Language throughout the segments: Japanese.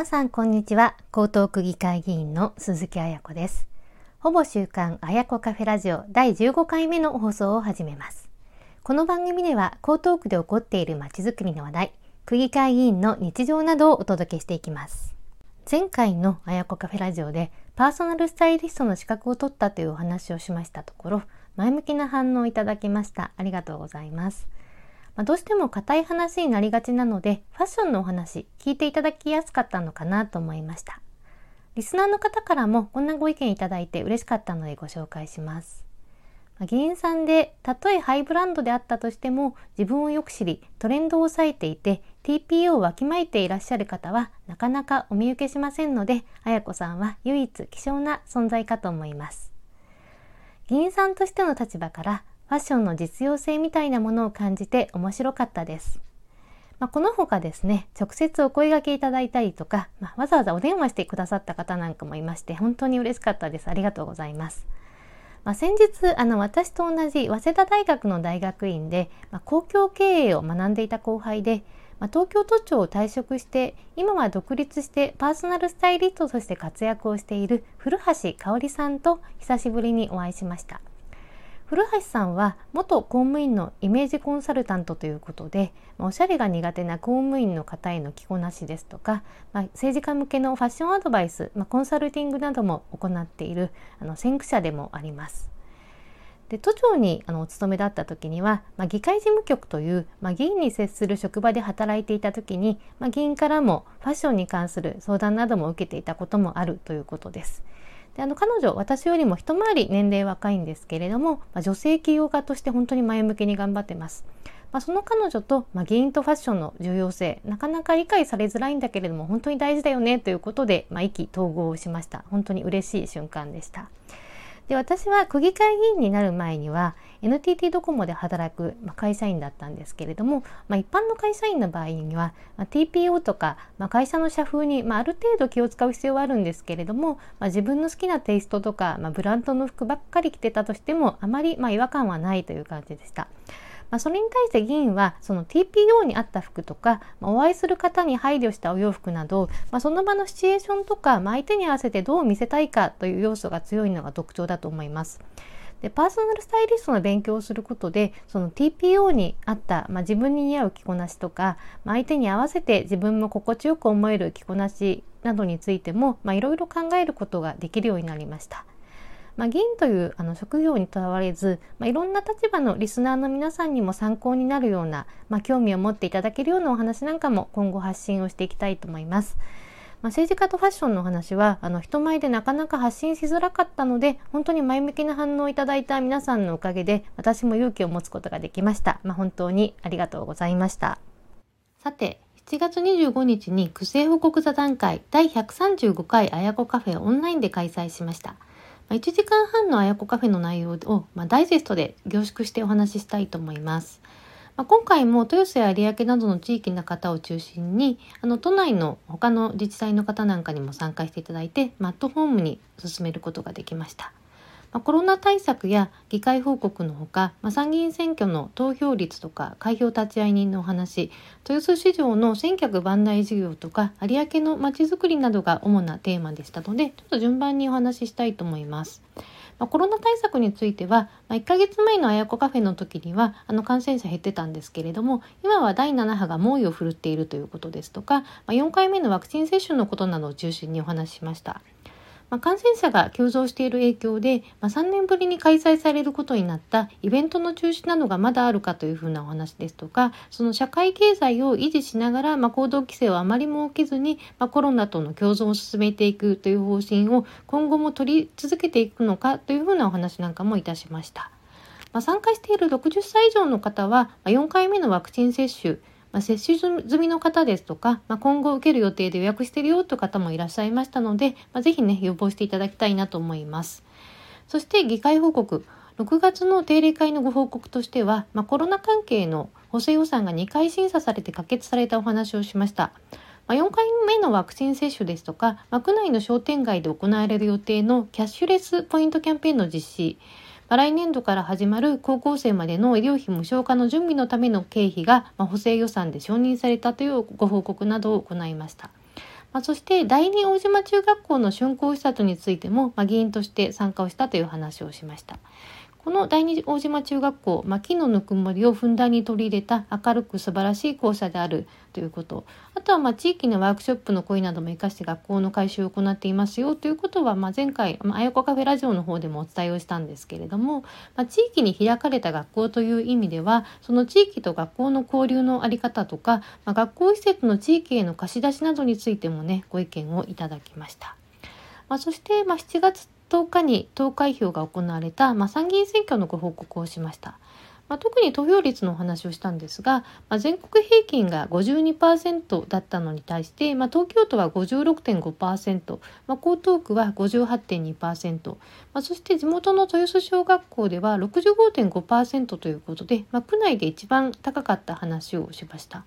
皆さんこんにちは。江東区議会議員の鈴木彩子です。ほぼ週刊彩子カフェラジオ第15回目の放送を始めます。この番組では江東区で起こっているまちづくりの話題区議会議員の日常などをお届けしていきます。前回の彩子カフェラジオでパーソナルスタイリストの資格を取ったというお話をしましたところ前向きな反応をいただきました。ありがとうございます。まあ、どうしても硬い話になりがちなので、ファッションのお話、聞いていただきやすかったのかなと思いました。リスナーの方からもこんなご意見いただいて嬉しかったのでご紹介します。まあ、議員さんで、たとえハイブランドであったとしても、自分をよく知り、トレンドを抑えていて、TPO をわきまえていらっしゃる方は、なかなかお見受けしませんので、綾子さんは唯一希少な存在かと思います。議員さんとしての立場からファッションの実用性みたいなものを感じて面白かったです。まあ、この他ですね、直接お声掛けいただいたりとか、まあ、わざわざお電話してくださった方なんかもいまして、本当に嬉しかったです。ありがとうございます。まあ、先日、あの、私と同じ早稲田大学の大学院で、まあ、公共経営を学んでいた後輩で、まあ、東京都庁を退職して、今は独立してパーソナルスタイリストとして活躍をしている古橋香織さんと久しぶりにお会いしました。古橋さんは元公務員のイメージコンサルタントということで、おしゃれが苦手な公務員の方への着こなしですとか、まあ、政治家向けのファッションアドバイス、まあ、コンサルティングなども行っているあの先駆者でもあります。で都庁にあのお勤めだった時には、まあ、議会事務局という、まあ、議員に接する職場で働いていた時に、まあ、議員からもファッションに関する相談なども受けていたこともあるということです。であの彼女私よりも一回り年齢若いんですけれども、まあ、女性起業家として本当に前向きに頑張ってます。まあ、その彼女と、まあ、議員とファッションの重要性なかなか理解されづらいんだけれども本当に大事だよねということで、まあ、意気投合しました本当に嬉しい瞬間でした。で私は区議会議員になる前には NTT ドコモで働く、まあ、会社員だったんですけれども、まあ、一般の会社員の場合には、まあ、TPO とか、まあ、会社の社風に、まあ、ある程度気を使う必要はあるんですけれども、まあ、自分の好きなテイストとか、まあ、ブランドの服ばっかり着てたとしてもあまり、まあ、違和感はないという感じでした。まあ、それに対して議員はその TPO に合った服とか、まあ、お会いする方に配慮したお洋服など、まあ、その場のシチュエーションとか、まあ、相手に合わせてどう見せたいかという要素が強いのが特徴だと思います。でパーソナルスタイリストの勉強をすることでその TPO に合った、まあ、自分に似合う着こなしとか、まあ、相手に合わせて自分も心地よく思える着こなしなどについてもいろいろ考えることができるようになりました。まあ、議員というあの職業にとらわれず、まあ、いろんな立場のリスナーの皆さんにも参考になるような、まあ、興味を持っていただけるようなお話なんかも今後発信をしていきたいと思います。まあ、政治家とファッションの話はあの人前でなかなか発信しづらかったので本当に前向きな反応をいただいた皆さんのおかげで私も勇気を持つことができました。まあ、本当にありがとうございました。さて、7月25日に区政報告座談会第135回あやこカフェオンラインで開催しました。1時間半のあやこカフェの内容を、まあ、ダイジェストで凝縮してお話ししたいと思います。まあ、今回も豊洲や有明などの地域の方を中心にあの都内の他の自治体の方なんかにも参加していただいて、マットホームに進めることができました。まあ、コロナ対策や議会報告のほか、まあ、参議院選挙の投票率とか開票立ち会い人のお話豊洲市場の千客万来事業とか有明のまちづくりなどが主なテーマでしたのでちょっと順番にお話ししたいと思います。まあ、コロナ対策については、まあ、1ヶ月前のあやこカフェの時にはあの感染者減ってたんですけれども今は第7波が猛威を振るっているということですとか、まあ、4回目のワクチン接種のことなどを中心にお話ししました。まあ、感染者が急増している影響で、まあ、3年ぶりに開催されることになったイベントの中止などがまだあるかというふうなお話ですとか、その社会経済を維持しながら、まあ、行動規制をあまり設けずに、まあ、コロナとの共存を進めていくという方針を今後も取り続けていくのかというふうなお話なんかもいたしました。まあ、参加している60歳以上の方はま、4回目のワクチン接種、まあ、接種済みの方ですとか、まあ、今後受ける予定で予約してるよという方もいらっしゃいましたので、まあ、ぜひね、予防していただきたいなと思います。そして議会報告。6月の定例会のご報告としては、まあ、コロナ関係の補正予算が2回審査されて可決されたお話をしました。まあ、4回目のワクチン接種ですとか、ま区内の商店街で行われる予定のキャッシュレスポイントキャンペーンの実施、来年度から始まる高校生までの医療費無償化の準備のための経費が、補正予算で承認されたというご報告などを行いました。ま、そして第二大島中学校の竣工視察についても、ま、議員として参加をしたという話をしました。この第二大島中学校、まあ、木のぬくもりをふんだんに取り入れた明るく素晴らしい校舎であるということ。あとはま地域のワークショップの声なども活かして学校の改修を行っていますよということは、ま、前回、まあやこカフェラジオの方でもお伝えをしたんですけれども、まあ、地域に開かれた学校という意味では、その地域と学校の交流のあり方とか、まあ、学校施設の地域への貸し出しなどについてもね、ご意見をいただきました。まあ、そして、ま、7月10日に投開票が行われた、まあ、参議院選挙のご報告をしました。まあ、特に投票率のお話をしたんですが、まあ、全国平均が52%だったのに対して、まあ、東京都は56.5%、まあ、江東区は58.2%、まあ、そして地元の豊洲小学校では65.5%ということで、まあ、区内で一番高かった話をしました。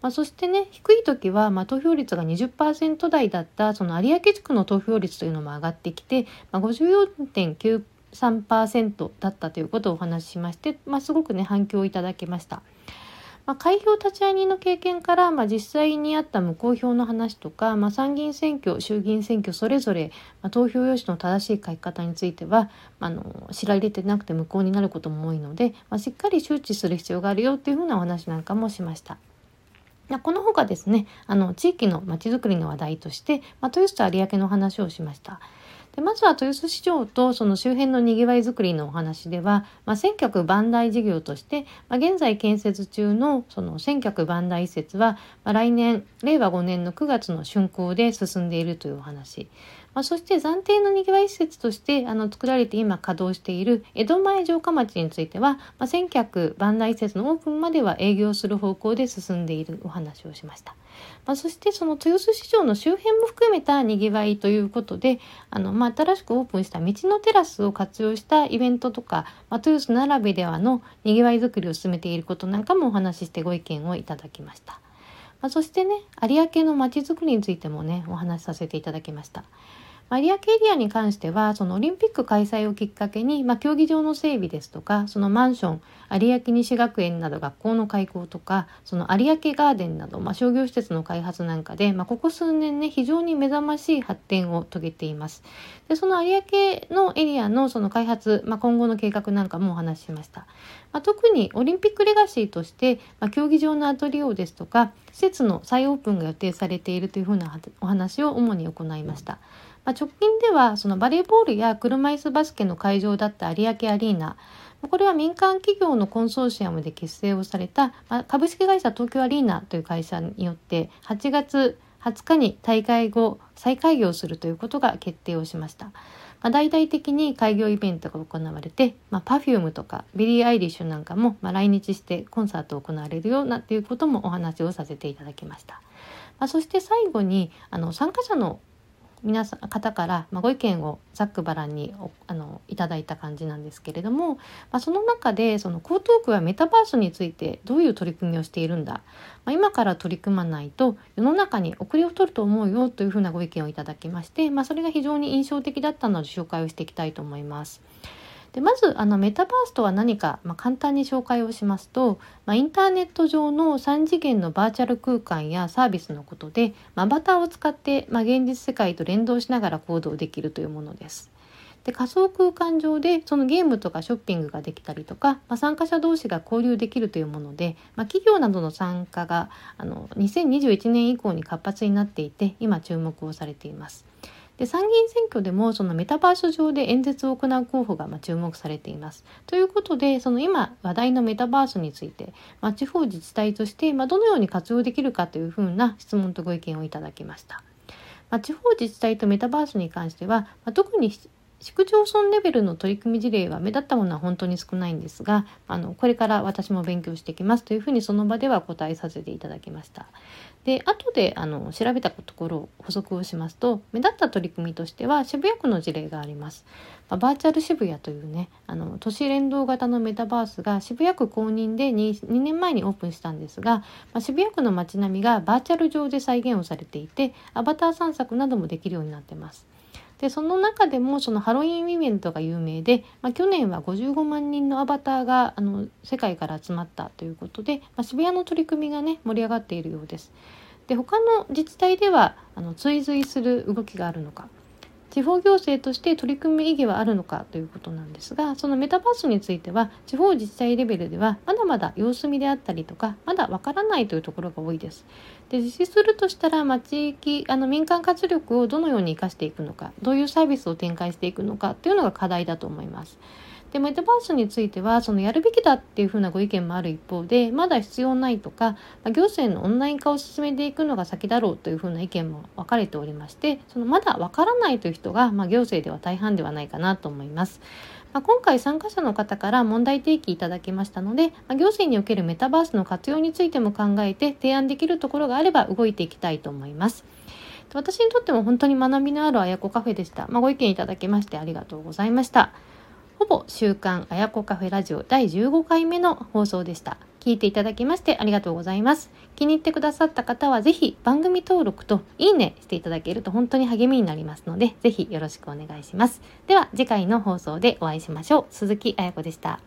まあ、そしてね低い時は、まあ、投票率が20%台だったその有明地区の投票率というのも上がってきて、まあ、54.9% 3%だったということをお話ししまして、まあ、すごくね反響をいただきました。まあ、開票立ち会い人の経験から、まあ、実際にあった無効票の話とか、まあ、参議院選挙衆議院選挙それぞれ、まあ、投票用紙の正しい書き方についてはあの知られてなくて無効になることも多いので、まあ、しっかり周知する必要があるよっていうふうなお話なんかもしました。この他ですね、あの地域のまちづくりの話題として、まあ、豊洲と有明の話をしました。でまずは豊洲市場とその周辺のにぎわいづくりのお話では、まあ、千客万代事業として、まあ、現在建設中のその千客万代施設は、まあ、来年令和5年の9月の竣工で進んでいるというお話。まあ、そして暫定のにぎわい施設としてあの作られて今稼働している江戸前城下町については、まあ、千客万代施設のオープンまでは営業する方向で進んでいるお話をしました。まあ、そしてその豊洲市場の周辺も含めたにぎわいということであの、まあ、新しくオープンした道のテラスを活用したイベントとか、まあ、豊洲ならではのにぎわいづくりを進めていることなんかもお話ししてご意見をいただきました。まあ、そしてね有明のまちづくりについてもねお話しさせていただきました。有明エリアに関してはそのオリンピック開催をきっかけに、まあ、競技場の整備ですとかそのマンション有明西学園など学校の開校とかその有明ガーデンなど、まあ、商業施設の開発なんかで、まあ、ここ数年ね非常に目覚ましい発展を遂げています。でその有明のエリアのその開発、まあ、今後の計画なんかもお話ししました。まあ、特にオリンピックレガシーとして、まあ、競技場の後利用ですとか施設の再オープンが予定されているというふうなお話を主に行いました。まあ、直近ではそのバレーボールや車椅子バスケの会場だった有明アリーナこれは民間企業のコンソーシアムで結成をされた、まあ、株式会社東京アリーナという会社によって8月20日に大会後再開業するということが決定をしました。まあ、大々的に開業イベントが行われて、ま、Perfume とかビリー・アイリッシュなんかも、まあ、来日してコンサートを行われるようなっていうこともお話をさせていただきました。まあ、そして最後にあの参加者の皆さん方から、まあ、ご意見をざっくばらんにあのいただいた感じなんですけれども、まあ、その中でその江東区はメタバースについてどういう取り組みをしているんだ、まあ、今から取り組まないと世の中に遅れを取ると思うよというふうなご意見をいただきまして、まあ、それが非常に印象的だったので紹介をしていきたいと思います。でまずあのメタバースとは何か、まあ、簡単に紹介をしますと、まあ、インターネット上の3次元のバーチャル空間やサービスのことで、まあ、アバターを使って、まあ、現実世界と連動しながら行動できるというものです。で仮想空間上でそのゲームとかショッピングができたりとか、まあ、参加者同士が交流できるというもので、まあ、企業などの参加があの2021年以降に活発になっていて今注目をされています。で参議院選挙でもそのメタバース上で演説を行う候補がま注目されています。ということでその今話題のメタバースについて、まあ、地方自治体としてまどのように活用できるかというふうな質問とご意見をいただきました。まあ、地方自治体とメタバースに関しては、まあ、特に市区町村レベルの取り組み事例は目立ったものは本当に少ないんですがあのこれから私も勉強していきますというふうにその場では答えさせていただきました。で後であの調べたところ補足をしますと目立った取り組みとしては渋谷区の事例があります。まあ、バーチャル渋谷というねあの都市連動型のメタバースが渋谷区公認で 2, 2年前にオープンしたんですが、まあ、渋谷区の街並みがバーチャル上で再現をされていてアバター散策などもできるようになってます。でその中でもそのハロウィンイベントが有名で、まあ、去年は55万人のアバターがあの世界から集まったということで、まあ、渋谷の取り組みがね盛り上がっているようです。で他の自治体ではあの追随する動きがあるのか地方行政として取り組む意義はあるのかということなんですがそのメタバースについては地方自治体レベルではまだまだ様子見であったりとかまだわからないというところが多いです。で実施するとしたら、まあ、地域あの民間活力をどのように生かしていくのかどういうサービスを展開していくのかというのが課題だと思います。でメタバースについてはそのやるべきだっていうふうなご意見もある一方でまだ必要ないとか、まあ、行政のオンライン化を進めていくのが先だろうというふうな意見も分かれておりましてそのまだわからないという人が、まあ、行政では大半ではないかなと思います。まあ、今回参加者の方から問題提起いただきましたので、ま、行政におけるメタバースの活用についても考えて提案できるところがあれば動いていきたいと思います。私にとっても本当に学びのあるあやこカフェでした。まあ、ご意見いただきましてありがとうございました。ほぼ週刊あやこカフェラジオ第15回目の放送でした。聞いていただきましてありがとうございます。気に入ってくださった方はぜひ番組登録といいねしていただけると本当に励みになりますので、ぜひよろしくお願いします。では次回の放送でお会いしましょう。鈴木あやこでした。